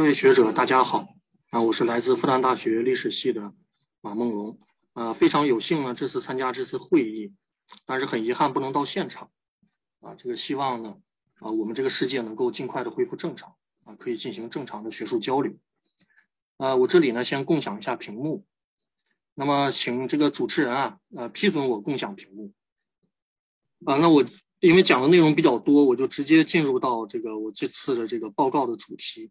各位学者，大家好啊！我是来自复旦大学历史系的马梦龙啊，非常有幸呢，这次参加这次会议，但是很遗憾不能到现场啊。这个希望呢啊，我们这个世界能够尽快的恢复正常啊，可以进行正常的学术交流啊。我这里呢先共享一下屏幕，那么请这个主持人啊呃批准我共享屏幕啊。那我。因为讲的内容比较多，我就直接进入到这个我这次的这个报告的主题。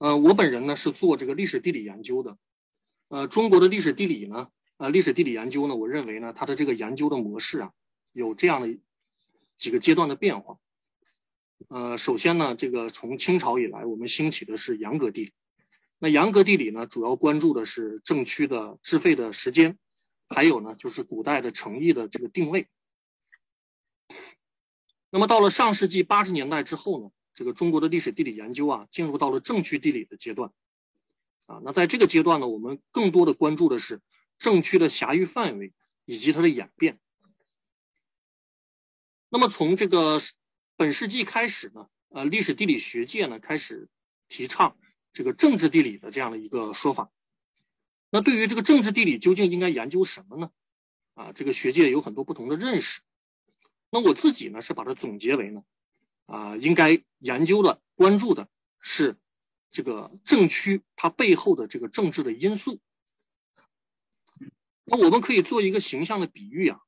呃，我本人呢是做这个历史地理研究的。呃，中国的历史地理呢，呃，历史地理研究呢，我认为呢，它的这个研究的模式啊，有这样的几个阶段的变化。呃，首先呢，这个从清朝以来，我们兴起的是严格地理。那严格地理呢，主要关注的是政区的置废的时间，还有呢，就是古代的城邑的这个定位。那么到了上世纪八十年代之后呢，这个中国的历史地理研究啊，进入到了政区地理的阶段，啊，那在这个阶段呢，我们更多的关注的是政区的狭域范围以及它的演变。那么从这个本世纪开始呢，呃，历史地理学界呢开始提倡这个政治地理的这样的一个说法。那对于这个政治地理究竟应该研究什么呢？啊，这个学界有很多不同的认识。那我自己呢是把它总结为呢，啊，应该研究的、关注的是这个政区它背后的这个政治的因素。那我们可以做一个形象的比喻啊，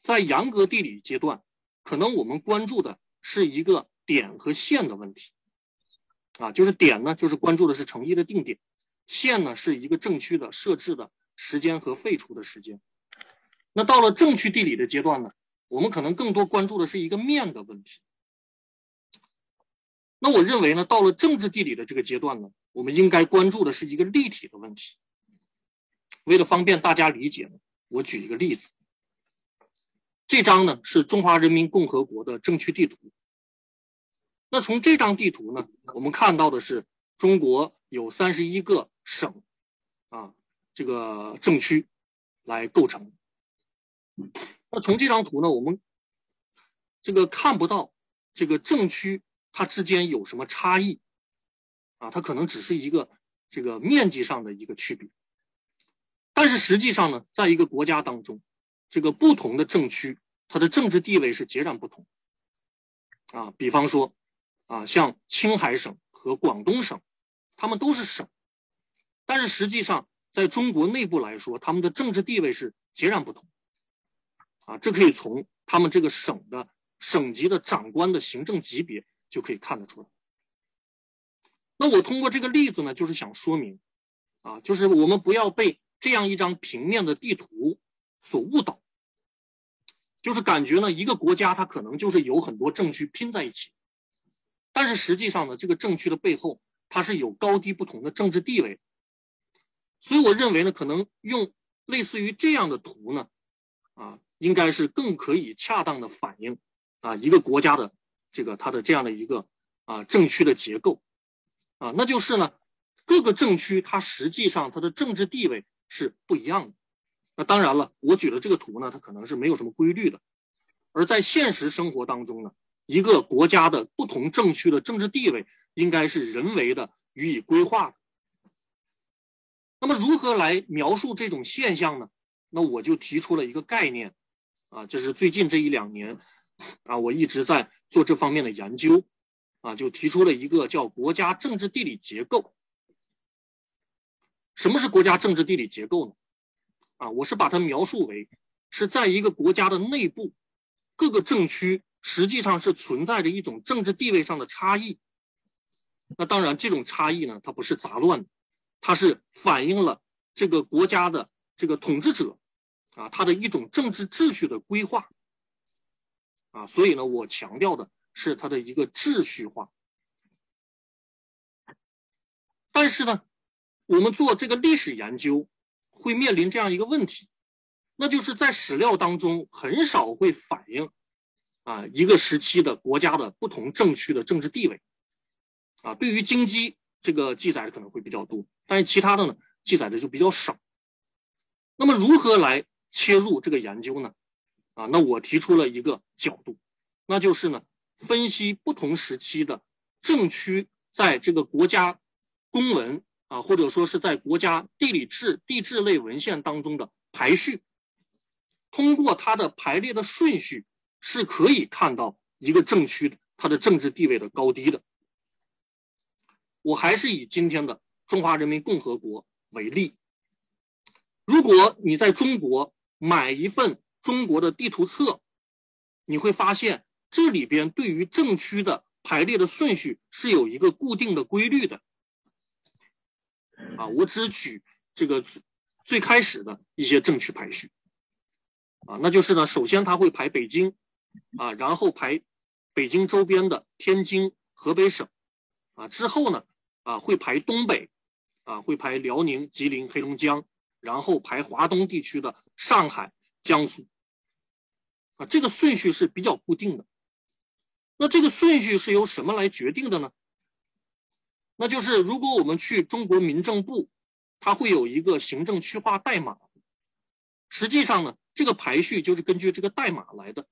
在严格地理阶段，可能我们关注的是一个点和线的问题，啊，就是点呢就是关注的是城邑的定点，线呢是一个政区的设置的时间和废除的时间。那到了政区地理的阶段呢？我们可能更多关注的是一个面的问题。那我认为呢，到了政治地理的这个阶段呢，我们应该关注的是一个立体的问题。为了方便大家理解呢，我举一个例子。这张呢是中华人民共和国的政区地图。那从这张地图呢，我们看到的是中国有三十一个省，啊，这个政区来构成。那从这张图呢，我们这个看不到这个政区它之间有什么差异啊？它可能只是一个这个面积上的一个区别。但是实际上呢，在一个国家当中，这个不同的政区它的政治地位是截然不同啊。比方说啊，像青海省和广东省，他们都是省，但是实际上在中国内部来说，他们的政治地位是截然不同。啊，这可以从他们这个省的省级的长官的行政级别就可以看得出来。那我通过这个例子呢，就是想说明，啊，就是我们不要被这样一张平面的地图所误导，就是感觉呢，一个国家它可能就是有很多政区拼在一起，但是实际上呢，这个政区的背后它是有高低不同的政治地位，所以我认为呢，可能用类似于这样的图呢，啊。应该是更可以恰当的反映啊一个国家的这个它的这样的一个啊政区的结构啊，那就是呢各个政区它实际上它的政治地位是不一样的。那当然了，我举的这个图呢，它可能是没有什么规律的。而在现实生活当中呢，一个国家的不同政区的政治地位应该是人为的予以规划的。那么如何来描述这种现象呢？那我就提出了一个概念。啊，就是最近这一两年，啊，我一直在做这方面的研究，啊，就提出了一个叫国家政治地理结构。什么是国家政治地理结构呢？啊，我是把它描述为是在一个国家的内部，各个政区实际上是存在着一种政治地位上的差异。那当然，这种差异呢，它不是杂乱的，它是反映了这个国家的这个统治者。啊，它的一种政治秩序的规划，啊，所以呢，我强调的是它的一个秩序化。但是呢，我们做这个历史研究会面临这样一个问题，那就是在史料当中很少会反映啊一个时期的国家的不同政区的政治地位，啊，对于京畿这个记载可能会比较多，但是其他的呢记载的就比较少。那么如何来？切入这个研究呢，啊，那我提出了一个角度，那就是呢，分析不同时期的政区在这个国家公文啊，或者说是在国家地理志、地质类文献当中的排序，通过它的排列的顺序，是可以看到一个政区它的政治地位的高低的。我还是以今天的中华人民共和国为例，如果你在中国买一份中国的地图册，你会发现这里边对于政区的排列的顺序是有一个固定的规律的。啊，我只举这个最开始的一些政区排序，啊，那就是呢，首先它会排北京，啊，然后排北京周边的天津、河北省，啊，之后呢。啊，会排东北，啊，会排辽宁、吉林、黑龙江，然后排华东地区的上海、江苏，啊，这个顺序是比较固定的。那这个顺序是由什么来决定的呢？那就是如果我们去中国民政部，它会有一个行政区划代码，实际上呢，这个排序就是根据这个代码来的。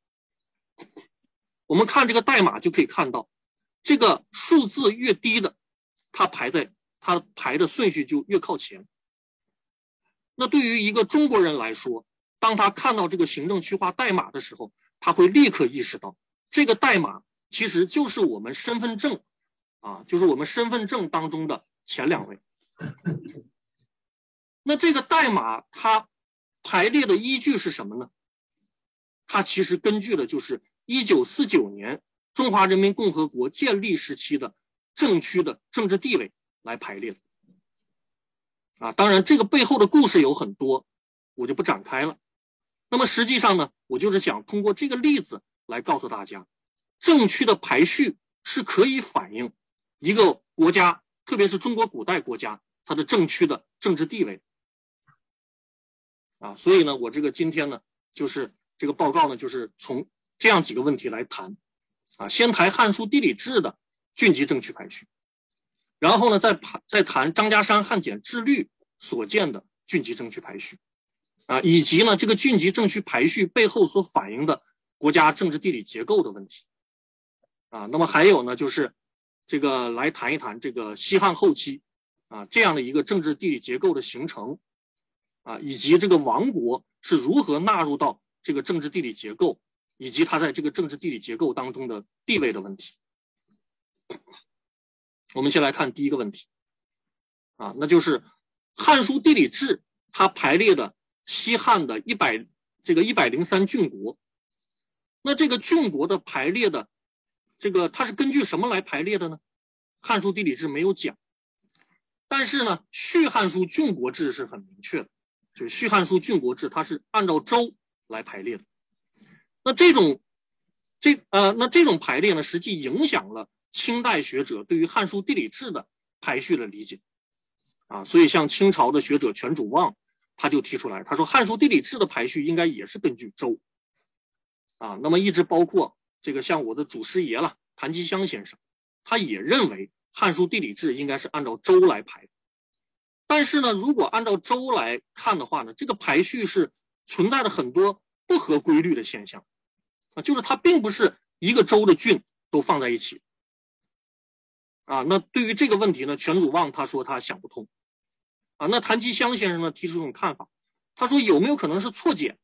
我们看这个代码就可以看到，这个数字越低的。它排在它排的顺序就越靠前。那对于一个中国人来说，当他看到这个行政区划代码的时候，他会立刻意识到，这个代码其实就是我们身份证，啊，就是我们身份证当中的前两位。那这个代码它排列的依据是什么呢？它其实根据的就是一九四九年中华人民共和国建立时期的。政区的政治地位来排列的啊，当然这个背后的故事有很多，我就不展开了。那么实际上呢，我就是想通过这个例子来告诉大家，政区的排序是可以反映一个国家，特别是中国古代国家它的政区的政治地位啊。所以呢，我这个今天呢，就是这个报告呢，就是从这样几个问题来谈啊，先谈《汉书地理志》的。郡级政区排序，然后呢，再谈再谈张家山汉简志律所见的郡级政区排序，啊，以及呢这个郡级政区排序背后所反映的国家政治地理结构的问题，啊，那么还有呢就是这个来谈一谈这个西汉后期啊这样的一个政治地理结构的形成，啊，以及这个王国是如何纳入到这个政治地理结构，以及它在这个政治地理结构当中的地位的问题。我们先来看第一个问题，啊，那就是《汉书地理志》它排列的西汉的一百这个一百零三郡国，那这个郡国的排列的这个它是根据什么来排列的呢？《汉书地理志》没有讲，但是呢，《续汉书郡国志》是很明确的，就是《续汉书郡国志》它是按照州来排列的。那这种这呃，那这种排列呢，实际影响了。清代学者对于《汉书地理志》的排序的理解，啊，所以像清朝的学者全主望，他就提出来，他说《汉书地理志》的排序应该也是根据州，啊，那么一直包括这个像我的祖师爷了，谭其骧先生，他也认为《汉书地理志》应该是按照州来排，但是呢，如果按照州来看的话呢，这个排序是存在着很多不合规律的现象，啊，就是它并不是一个州的郡都放在一起。啊，那对于这个问题呢，全祖望他说他想不通，啊，那谭其骧先生呢提出一种看法，他说有没有可能是错简，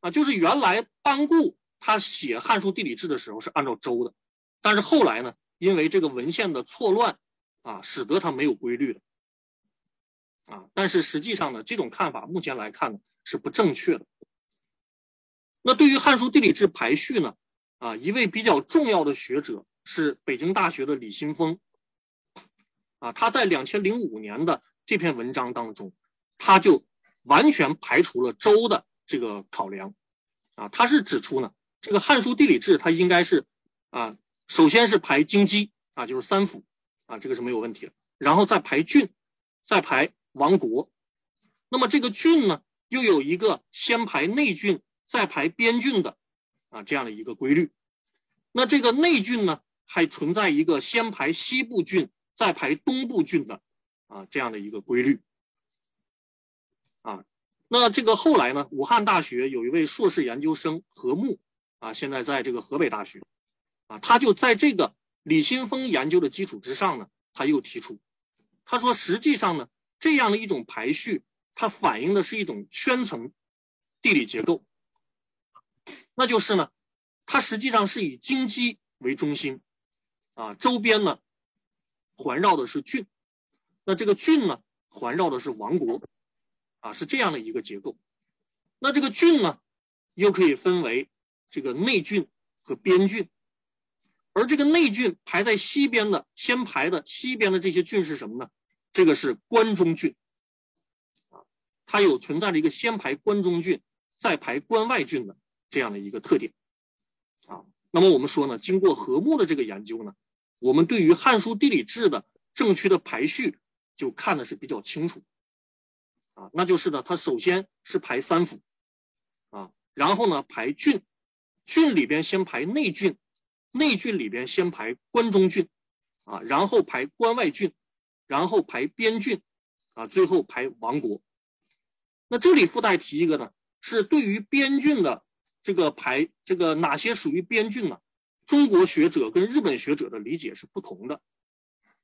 啊，就是原来班固他写《汉书地理志》的时候是按照周的，但是后来呢，因为这个文献的错乱，啊，使得他没有规律的，啊，但是实际上呢，这种看法目前来看呢是不正确的。那对于《汉书地理志》排序呢，啊，一位比较重要的学者。是北京大学的李新峰，啊，他在两千零五年的这篇文章当中，他就完全排除了州的这个考量，啊，他是指出呢，这个《汉书地理志》它应该是啊，首先是排京畿啊，就是三府啊，这个是没有问题的，然后再排郡，再排王国，那么这个郡呢，又有一个先排内郡再排边郡的啊这样的一个规律，那这个内郡呢？还存在一个先排西部郡再排东部郡的啊这样的一个规律。啊，那这个后来呢，武汉大学有一位硕士研究生何木啊，现在在这个河北大学。啊，他就在这个李新峰研究的基础之上呢，他又提出，他说实际上呢，这样的一种排序，它反映的是一种圈层地理结构，那就是呢，它实际上是以京畿为中心，啊，周边呢环绕的是郡，那这个郡呢环绕的是王国，啊，是这样的一个结构。那这个郡呢，又可以分为这个内郡和边郡，而这个内郡排在西边的，先排的西边的这些郡是什么呢？这个是关中郡，啊，它有存在着一个先排关中郡，再排关外郡的这样的一个特点，啊，那么我们说呢，经过和睦的这个研究呢，我们对于《汉书地理志》的政区的排序就看的是比较清楚，啊，那就是呢，它首先是排三府。啊然后呢，排郡，郡里边先排内郡，内郡里边先排关中郡，啊，然后排关外郡，然后排边郡，啊，最后排王国。那这里附带提一个呢，是对于边郡的这个排，这个哪些属于边郡呢？中国学者跟日本学者的理解是不同的，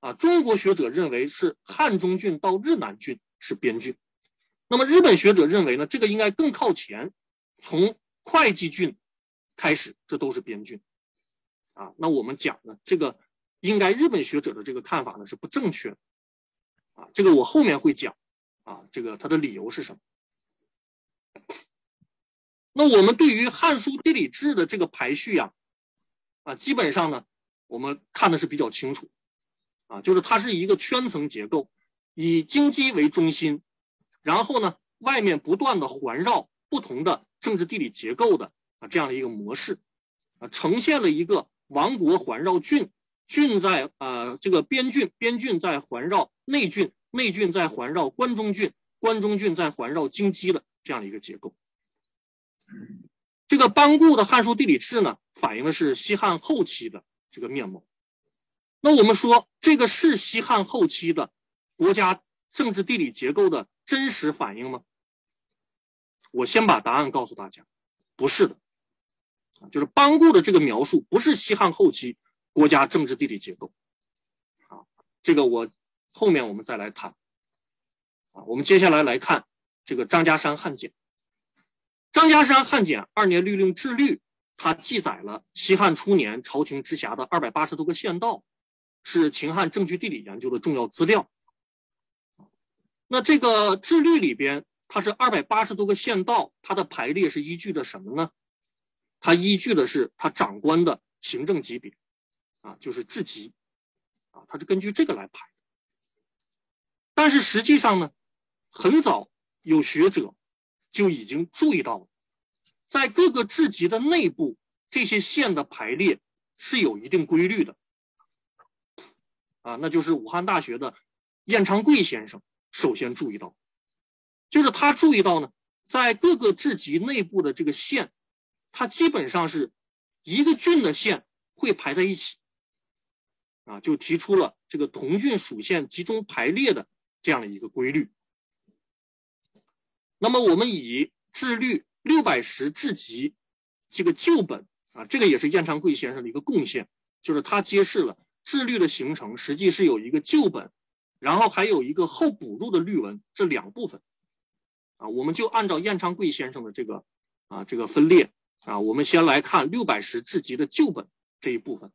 啊，中国学者认为是汉中郡到日南郡是边郡，那么日本学者认为呢，这个应该更靠前。从会稽郡开始，这都是边郡啊。那我们讲呢，这个应该日本学者的这个看法呢是不正确的啊。这个我后面会讲啊，这个他的理由是什么？那我们对于《汉书地理志》的这个排序呀，啊，基本上呢，我们看的是比较清楚啊，就是它是一个圈层结构，以京畿为中心，然后呢，外面不断的环绕不同的。政治地理结构的啊这样的一个模式，啊呈现了一个王国环绕郡，郡在呃这个边郡，边郡在环绕内郡，内郡在环绕关中郡，关中郡在环绕京畿的这样的一个结构。这个班固的《汉书地理志》呢，反映的是西汉后期的这个面貌。那我们说这个是西汉后期的国家政治地理结构的真实反映吗？我先把答案告诉大家，不是的，就是班固的这个描述不是西汉后期国家政治地理结构，啊，这个我后面我们再来谈，啊，我们接下来来看这个张家山汉简，张家山汉简二年律令制律，它记载了西汉初年朝廷直辖的二百八十多个县道，是秦汉政局地理研究的重要资料。那这个制律里边。它是二百八十多个县道，它的排列是依据的什么呢？它依据的是它长官的行政级别，啊，就是治级，啊，它是根据这个来排。但是实际上呢，很早有学者就已经注意到了，在各个治级的内部，这些县的排列是有一定规律的，啊，那就是武汉大学的晏昌贵先生首先注意到。就是他注意到呢，在各个治级内部的这个县，它基本上是一个郡的县会排在一起，啊，就提出了这个同郡属县集中排列的这样的一个规律。那么我们以治律六百石治级这个旧本啊，这个也是晏昌贵先生的一个贡献，就是他揭示了治律的形成实际是有一个旧本，然后还有一个后补入的律文这两部分。啊，我们就按照晏昌贵先生的这个啊这个分列啊，我们先来看六百石制级的旧本这一部分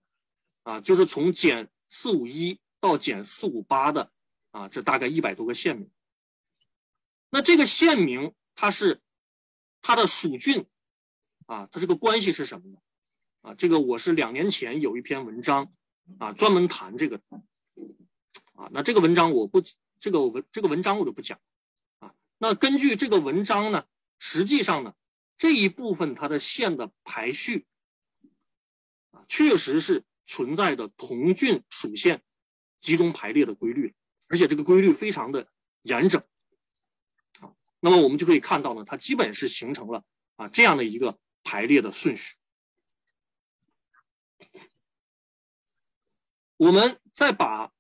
啊，就是从减四五一到减四五八的啊，这大概一百多个县名。那这个县名它是它的属郡啊，它这个关系是什么呢？啊，这个我是两年前有一篇文章啊，专门谈这个啊，那这个文章我不这个文这个文章我就不讲。啊那根据这个文章呢，实际上呢，这一部分它的线的排序啊，确实是存在的同郡属县集中排列的规律，而且这个规律非常的严整啊。那么我们就可以看到呢，它基本是形成了啊这样的一个排列的顺序。我们再把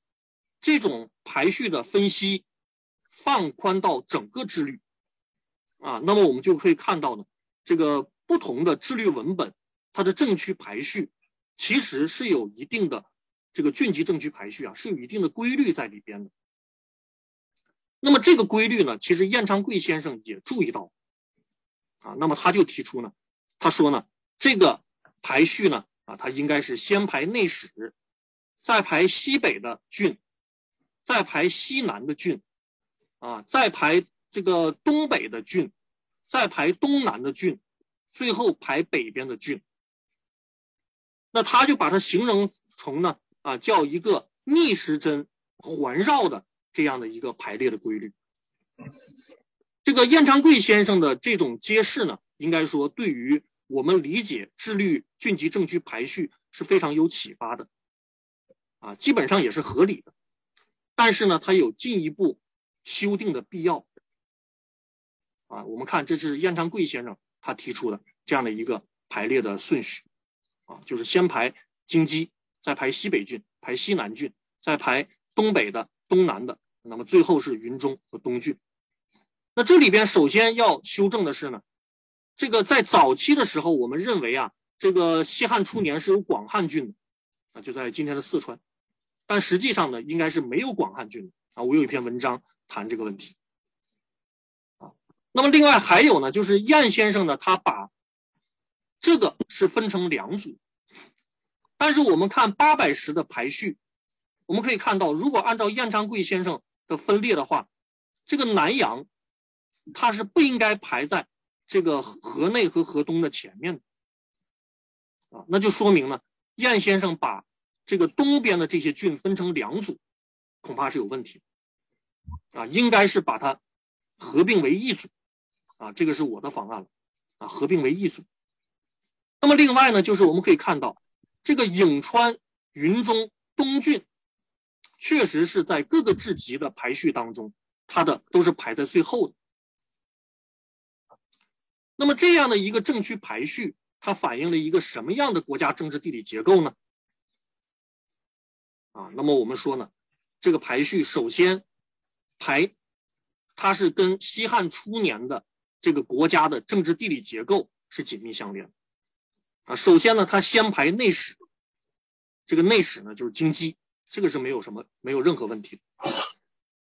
这种排序的分析。放宽到整个制律，啊，那么我们就可以看到呢，这个不同的制律文本，它的政区排序其实是有一定的这个郡级政区排序啊，是有一定的规律在里边的。那么这个规律呢，其实燕昌贵先生也注意到，啊，那么他就提出呢，他说呢，这个排序呢，啊，他应该是先排内史，再排西北的郡，再排西南的郡，啊，再排这个东北的郡，再排东南的郡，最后排北边的郡。那他就把它形容成呢，啊，叫一个逆时针环绕的。这样的一个排列的规律，这个燕昌贵先生的这种揭示呢，应该说对于我们理解治律郡级政区排序是非常有启发的，啊，基本上也是合理的，但是呢，它有进一步修订的必要，啊，我们看这是燕昌贵先生他提出的这样的一个排列的顺序，啊，就是先排京畿，再排西北郡，排西南郡，再排东北的。东南的，那么最后是云中和东郡。那这里边首先要修正的是呢，这个在早期的时候，我们认为啊，这个西汉初年是有广汉郡的，啊，就在今天的四川，但实际上呢，应该是没有广汉郡的啊。我有一篇文章谈这个问题，啊，那么另外还有呢，就是燕先生呢，他把这个是分成两组，但是我们看八百石的排序。我们可以看到，如果按照燕昌贵先生的分列的话，这个南阳，它是不应该排在这个河内和河东的前面的，啊，那就说明呢，燕先生把这个东边的这些郡分成两组，恐怕是有问题，啊，应该是把它合并为一组，啊，这个是我的方案了，啊，合并为一组。那么另外呢，就是我们可以看到，这个颍川、云中、东郡。确实是在各个制级的排序当中，它的都是排在最后的。那么这样的一个政区排序，它反映了一个什么样的国家政治地理结构呢？啊，那么我们说呢，这个排序首先排，它是跟西汉初年的这个国家的政治地理结构是紧密相连的。啊，首先呢，它先排内史，这个内史呢就是京畿。这个是没有什么，没有任何问题。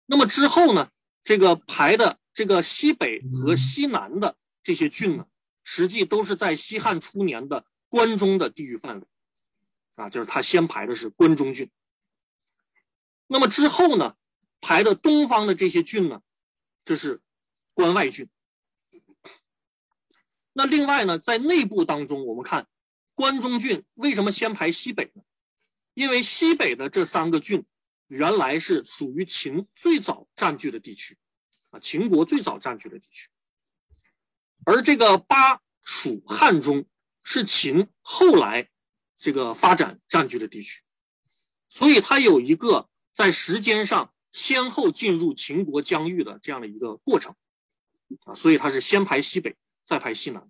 那么之后呢，这个排的这个西北和西南的这些郡呢，实际都是在西汉初年的关中的地域范围，啊，就是他先排的是关中郡。那么之后呢，排的东方的这些郡呢，这是关外郡。那另外呢，在内部当中，我们看关中郡为什么先排西北呢？因为西北的这三个郡，原来是属于秦最早占据的地区，啊，秦国最早占据的地区。而这个巴蜀汉中是秦后来这个发展占据的地区，所以它有一个在时间上先后进入秦国疆域的这样的一个过程，啊，所以它是先排西北，再排西南。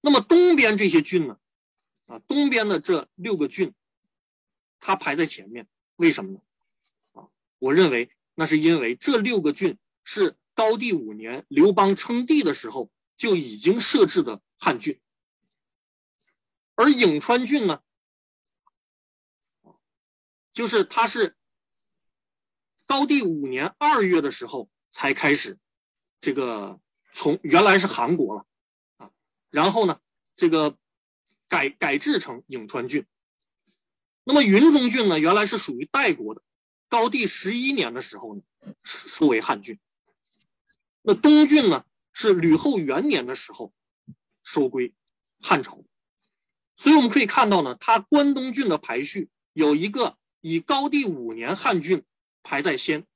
那么东边这些郡呢，啊，东边的这六个郡。它排在前面，为什么呢？啊，我认为那是因为这六个郡是高帝五年刘邦称帝的时候就已经设置的汉郡，而颍川郡呢，就是它是高帝五年二月的时候才开始，这个从原来是韩国了，啊，然后呢，这个改改制成颍川郡。那么云中郡呢，原来是属于代国的，高帝十一年的时候呢，收为汉郡。那东郡呢，是吕后元年的时候收归汉朝。所以我们可以看到呢，它关东郡的排序有一个以高帝五年汉郡排在先，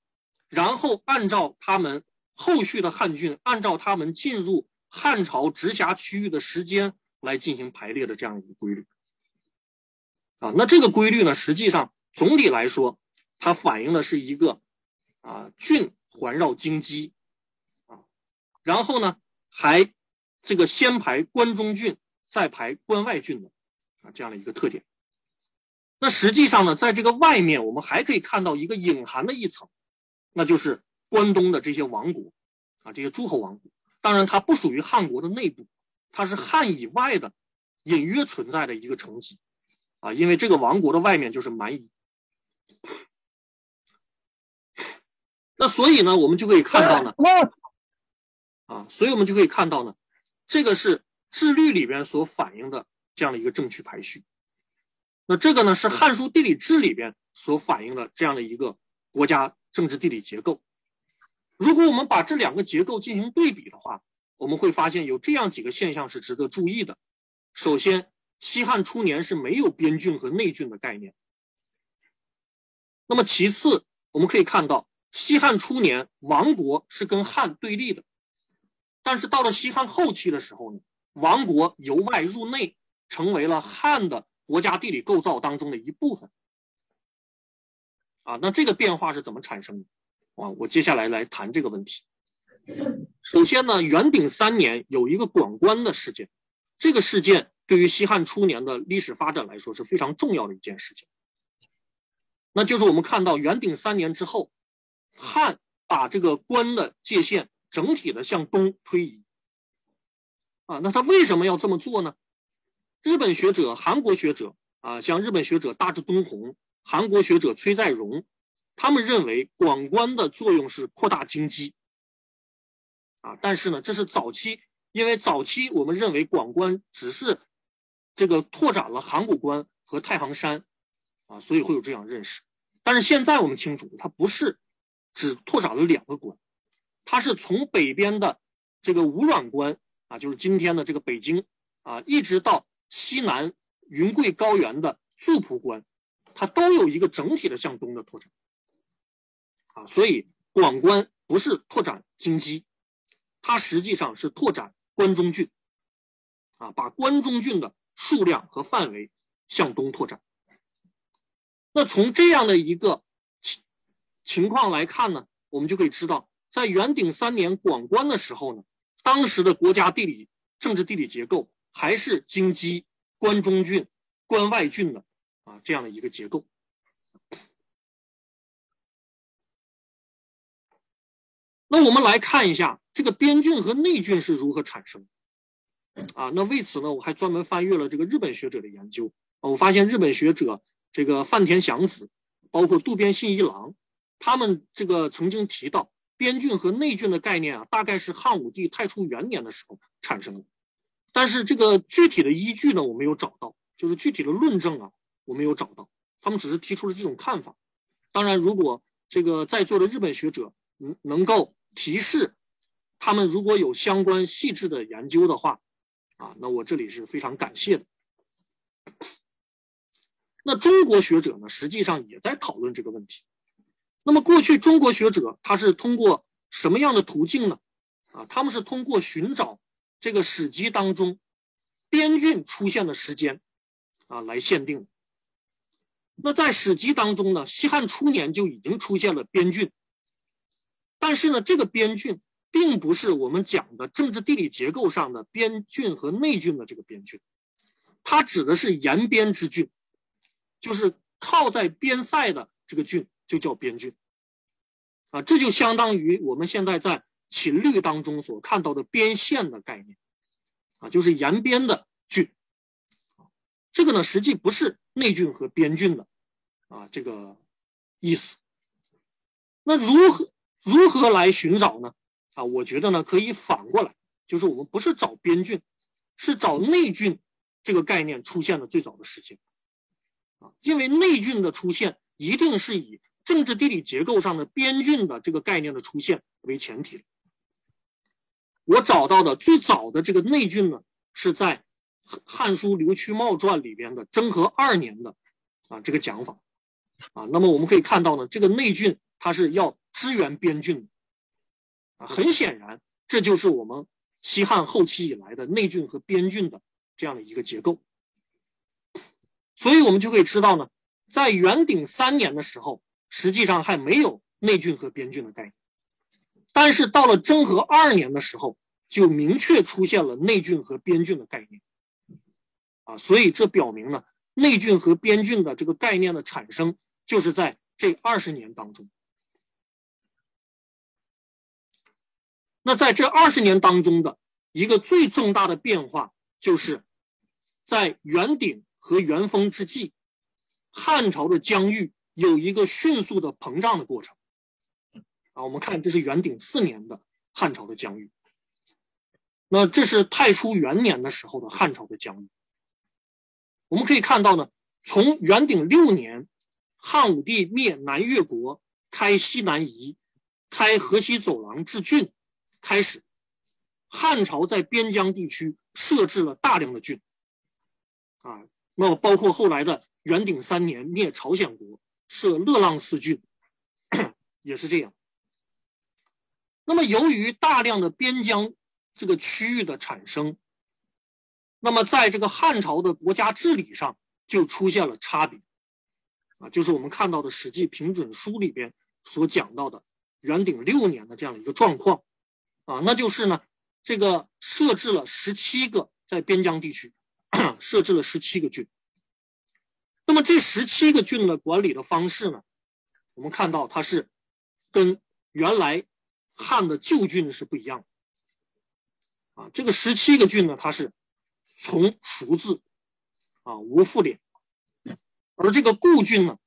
然后按照他们后续的汉郡，按照他们进入汉朝直辖区域的时间来进行排列的这样一个规律。啊，那这个规律呢，实际上总体来说，它反映的是一个啊郡环绕京畿啊，然后呢还这个先排关中郡，再排关外郡的啊这样的一个特点。那实际上呢，在这个外面，我们还可以看到一个隐含的一层，那就是关东的这些王国啊，这些诸侯王国。当然，它不属于汉国的内部，它是汉以外的隐约存在的一个层级。啊，因为这个王国的外面就是蛮夷。那所以呢，我们就可以看到呢，啊，所以我们就可以看到呢，这个是志律里边所反映的这样的一个政区排序。那这个呢是《汉书地理志》里边所反映的这样的一个国家政治地理结构。如果我们把这两个结构进行对比的话，我们会发现有这样几个现象是值得注意的。首先，西汉初年是没有边郡和内郡的概念。那么其次，我们可以看到西汉初年王国是跟汉对立的，但是到了西汉后期的时候呢，王国由外入内，成为了汉的。国家地理构造当中的一部分，啊，那这个变化是怎么产生的？啊，我接下来来谈这个问题。首先呢，元鼎三年有一个管关的事件，这个事件对于西汉初年的历史发展来说是非常重要的一件事情。那就是我们看到元鼎三年之后，汉把这个关的界限整体的向东推移。啊，那他为什么要这么做呢？日本学者、韩国学者啊，像日本学者大志东宏、韩国学者崔在荣，他们认为广关的作用是扩大经济啊。但是呢，这是早期，因为早期我们认为广关只是这个拓展了函谷关和太行山啊，所以会有这样认识。但是现在我们清楚，它不是只拓展了两个关，它是从北边的这个五阮关啊，就是今天的这个北京啊，一直到。西南云贵高原的祝浦关，它都有一个整体的向东的拓展，啊，所以广关不是拓展京畿，它实际上是拓展关中郡，啊，把关中郡的数量和范围向东拓展。那从这样的一个情情况来看呢，我们就可以知道，在元鼎三年广关的时候呢，当时的国家地理政治地理结构。还是京畿、关中郡、关外郡的啊这样的一个结构。那我们来看一下这个边郡和内郡是如何产生啊？那为此呢，我还专门翻阅了这个日本学者的研究啊，我发现日本学者这个范田祥子，包括渡边信一郎，他们这个曾经提到边郡和内郡的概念啊，大概是汉武帝太初元年的时候产生的。但是这个具体的依据呢，我没有找到，就是具体的论证啊，我没有找到。他们只是提出了这种看法。当然，如果这个在座的日本学者能能够提示他们如果有相关细致的研究的话，啊，那我这里是非常感谢的。那中国学者呢，实际上也在讨论这个问题。那么过去中国学者他是通过什么样的途径呢？啊，他们是通过寻找。这个史籍当中，边郡出现的时间，啊，来限定。那在史籍当中呢，西汉初年就已经出现了边郡，但是呢，这个边郡并不是我们讲的政治地理结构上的边郡和内郡的这个边郡，它指的是沿边之郡，就是靠在边塞的这个郡就叫边郡，啊，这就相当于我们现在在。秦律当中所看到的边县的概念，啊，就是沿边的郡，这个呢实际不是内郡和边郡的，啊，这个意思。那如何如何来寻找呢？啊，我觉得呢可以反过来，就是我们不是找边郡，是找内郡这个概念出现的最早的时间，啊，因为内郡的出现一定是以政治地理结构上的边郡的这个概念的出现为前提。我找到的最早的这个内郡呢，是在《汉书·刘屈茂传》里边的征和二年的啊这个讲法啊。那么我们可以看到呢，这个内郡它是要支援边郡啊。很显然，这就是我们西汉后期以来的内郡和边郡的这样的一个结构。所以我们就可以知道呢，在元鼎三年的时候，实际上还没有内郡和边郡的概念。但是到了征和二年的时候，就明确出现了内郡和边郡的概念，啊，所以这表明呢，内郡和边郡的这个概念的产生，就是在这二十年当中。那在这二十年当中的一个最重大的变化，就是在元鼎和元丰之际，汉朝的疆域有一个迅速的膨胀的过程。啊，我们看这是元鼎四年的汉朝的疆域，那这是太初元年的时候的汉朝的疆域。我们可以看到呢，从元鼎六年，汉武帝灭南越国，开西南夷，开河西走廊治郡开始，汉朝在边疆地区设置了大量的郡。啊，那么包括后来的元鼎三年灭朝鲜国，设乐浪四郡，也是这样。那么，由于大量的边疆这个区域的产生，那么在这个汉朝的国家治理上就出现了差别，啊，就是我们看到的《史记平准书》里边所讲到的元鼎六年的这样一个状况，啊，那就是呢，这个设置了十七个在边疆地区设置了十七个郡，那么这十七个郡的管理的方式呢，我们看到它是跟原来。汉的旧郡是不一样的啊，这个十七个郡呢，它是从熟字啊无复敛，而这个故郡呢，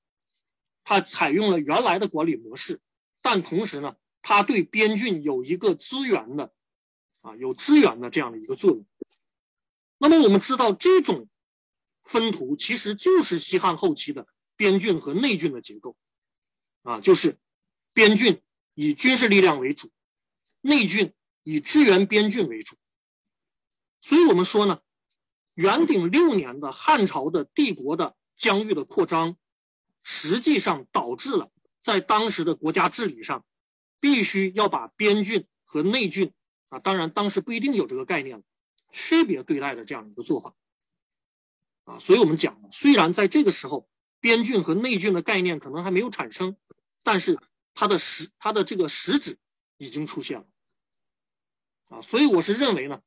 它采用了原来的管理模式，但同时呢，它对边郡有一个资源的啊有资源的这样的一个作用。那么我们知道，这种分图其实就是西汉后期的边郡和内郡的结构啊，就是边郡。以军事力量为主，内郡以支援边郡为主。所以，我们说呢，元鼎六年的汉朝的帝国的疆域的扩张，实际上导致了在当时的国家治理上，必须要把边郡和内郡啊，当然当时不一定有这个概念了，区别对待的这样一个做法啊。所以我们讲，虽然在这个时候，边郡和内郡的概念可能还没有产生，但是。它的实，它的这个实质已经出现了，啊，所以我是认为呢，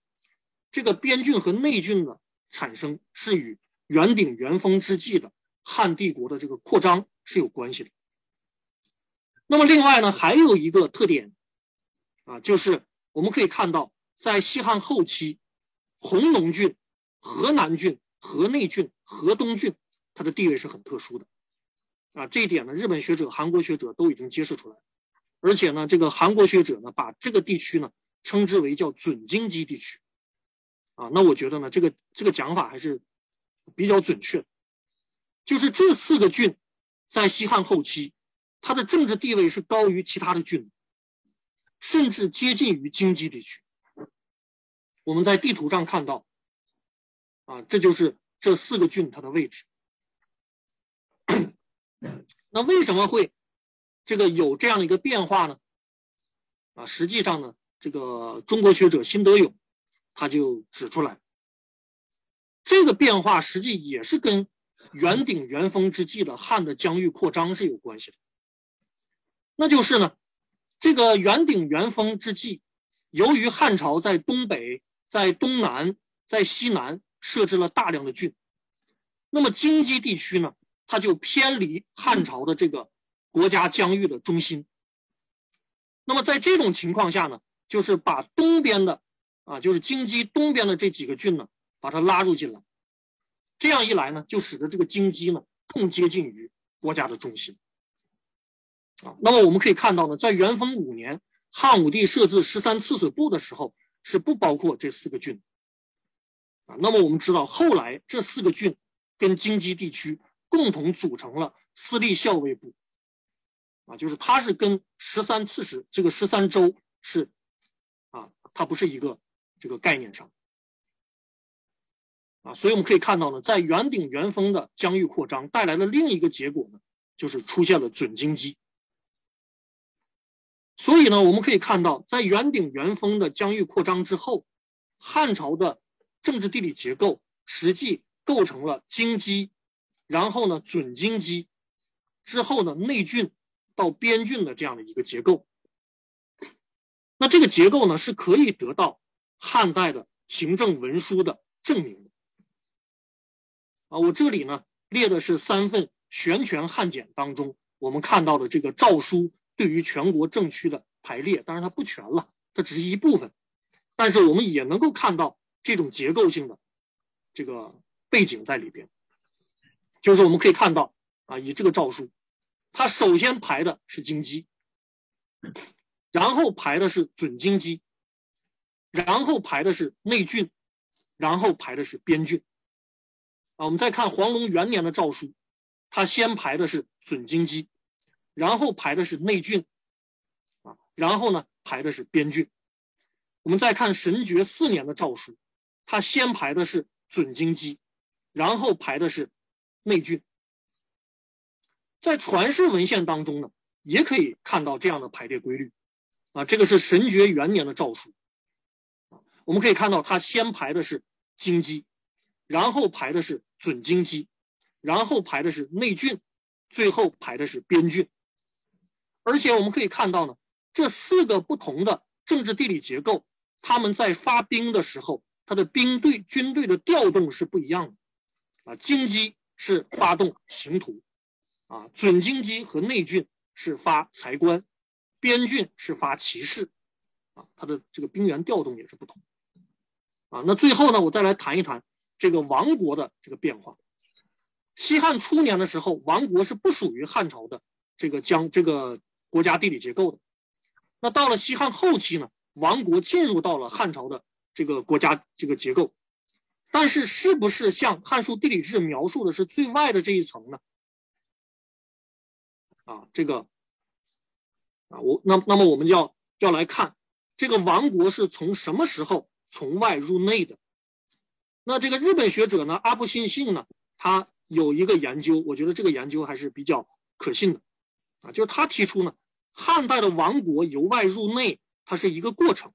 这个边郡和内郡的产生是与元鼎元丰之际的汉帝国的这个扩张是有关系的。那么另外呢，还有一个特点，啊，就是我们可以看到，在西汉后期，弘农郡、河南郡、河内郡、河东郡，它的地位是很特殊的。啊，这一点呢，日本学者、韩国学者都已经揭示出来，而且呢，这个韩国学者呢，把这个地区呢称之为叫准京畿地区，啊，那我觉得呢，这个这个讲法还是比较准确，就是这四个郡在西汉后期，它的政治地位是高于其他的郡，甚至接近于京畿地区。我们在地图上看到，啊，这就是这四个郡它的位置。那为什么会这个有这样一个变化呢？啊，实际上呢，这个中国学者辛德勇他就指出来，这个变化实际也是跟元鼎元丰之际的汉的疆域扩张是有关系的。那就是呢，这个元鼎元丰之际，由于汉朝在东北、在东南、在西南设置了大量的郡，那么京畿地区呢？他就偏离汉朝的这个国家疆域的中心。那么在这种情况下呢，就是把东边的啊，就是京畿东边的这几个郡呢，把它拉入进来。这样一来呢，就使得这个京畿呢更接近于国家的中心。啊，那么我们可以看到呢，在元丰五年，汉武帝设置十三刺史部的时候，是不包括这四个郡。啊，那么我们知道，后来这四个郡跟京畿地区。共同组成了私立校尉部，啊，就是它是跟十三刺史这个十三州是，啊，它不是一个这个概念上，啊，所以我们可以看到呢，在元鼎元丰的疆域扩张带来的另一个结果呢，就是出现了准京畿。所以呢，我们可以看到，在元鼎元丰的疆域扩张之后，汉朝的政治地理结构实际构成了京畿。然后呢，准京畿之后呢，内郡到边郡的这样的一个结构，那这个结构呢是可以得到汉代的行政文书的证明的。啊，我这里呢列的是三份悬权汉简当中我们看到的这个诏书对于全国政区的排列，当然它不全了，它只是一部分，但是我们也能够看到这种结构性的这个背景在里边。就是我们可以看到，啊，以这个诏书，它首先排的是京畿，然后排的是准京畿，然后排的是内郡，然后排的是边郡。啊，我们再看黄龙元年的诏书，它先排的是准京畿，然后排的是内郡，啊，然后呢排的是边郡。我们再看神爵四年的诏书，它先排的是准京畿，然后排的是内郡。在传世文献当中呢，也可以看到这样的排列规律。啊，这个是神爵元年的诏书。我们可以看到，它先排的是京畿，然后排的是准京畿，然后排的是内郡，最后排的是边郡。而且我们可以看到呢，这四个不同的政治地理结构，他们在发兵的时候，他的兵队军队的调动是不一样的。啊，京畿是发动刑徒，啊，准京畿和内郡是发财官，边郡是发骑士，啊，他的这个兵员调动也是不同。啊，那最后呢，我再来谈一谈这个王国的这个变化。西汉初年的时候，王国是不属于汉朝的这个将这个国家地理结构的。那到了西汉后期呢，王国进入到了汉朝的这个国家这个结构，但是是不是像《汉书地理志》描述的是最外的这一层呢？啊，这个啊，我那那么我们就要要来看这个王国是从什么时候？从外入内的，那这个日本学者呢，阿部信信呢，他有一个研究，我觉得这个研究还是比较可信的，啊，就是他提出呢，汉代的王国由外入内，它是一个过程，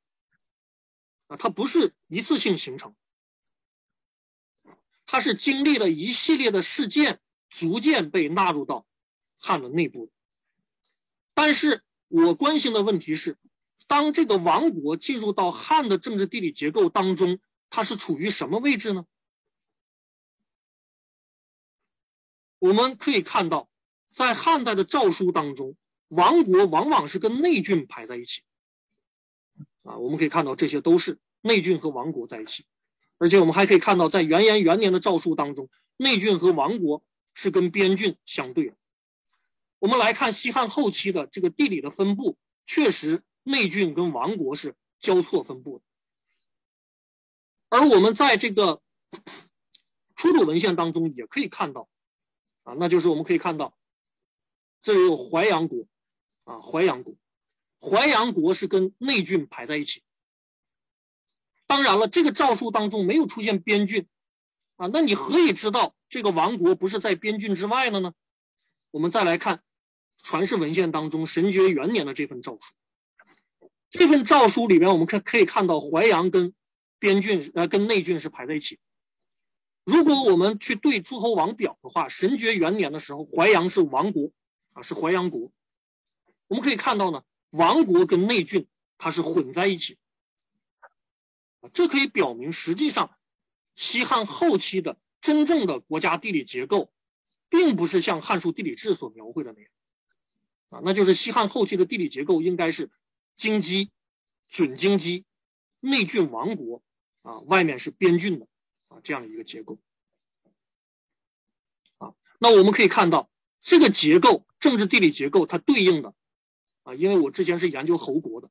啊，它不是一次性形成，它是经历了一系列的事件，逐渐被纳入到汉的内部。但是我关心的问题是。当这个王国进入到汉的政治地理结构当中，它是处于什么位置呢？我们可以看到，在汉代的诏书当中，王国往往是跟内郡排在一起。啊，我们可以看到这些都是内郡和王国在一起，而且我们还可以看到，在元延元年的诏书当中，内郡和王国是跟边郡相对的。我们来看西汉后期的这个地理的分布，确实。内郡跟王国是交错分布的，而我们在这个 出土文献当中也可以看到，啊，那就是我们可以看到，这里有淮阳国，啊，淮阳国，淮阳国是跟内郡排在一起。当然了，这个诏书当中没有出现边郡，啊，那你何以知道这个王国不是在边郡之外的呢？我们再来看传世文献当中神爵元年的这份诏书。这份诏书里面，我们可可以看到淮阳跟边郡呃跟内郡是排在一起。如果我们去对诸侯王表的话，神爵元年的时候，淮阳是王国啊，是淮阳国。我们可以看到呢，王国跟内郡它是混在一起，这可以表明实际上西汉后期的真正的国家地理结构，并不是像《汉书地理志》所描绘的那样啊，那就是西汉后期的地理结构应该是。京畿、准京畿、内郡王国啊，外面是边郡的啊，这样的一个结构啊。那我们可以看到，这个结构政治地理结构它对应的啊，因为我之前是研究侯国的，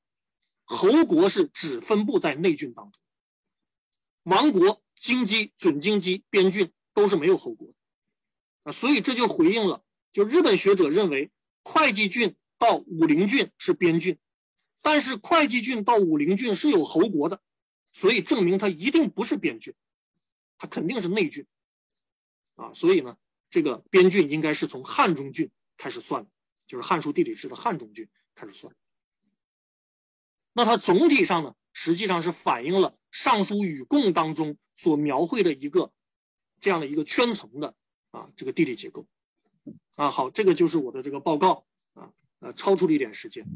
侯国是只分布在内郡当中，王国、京畿、准京畿、边郡都是没有侯国的啊，所以这就回应了，就日本学者认为会稽郡到武陵郡是边郡。但是会稽郡到武陵郡是有侯国的，所以证明它一定不是边郡，它肯定是内郡，啊，所以呢，这个边郡应该是从汉中郡开始算的，就是《汉书地理志》的汉中郡开始算。那它总体上呢，实际上是反映了《尚书与共》当中所描绘的一个这样的一个圈层的啊这个地理结构，啊，好，这个就是我的这个报告啊，呃，超出了一点时间。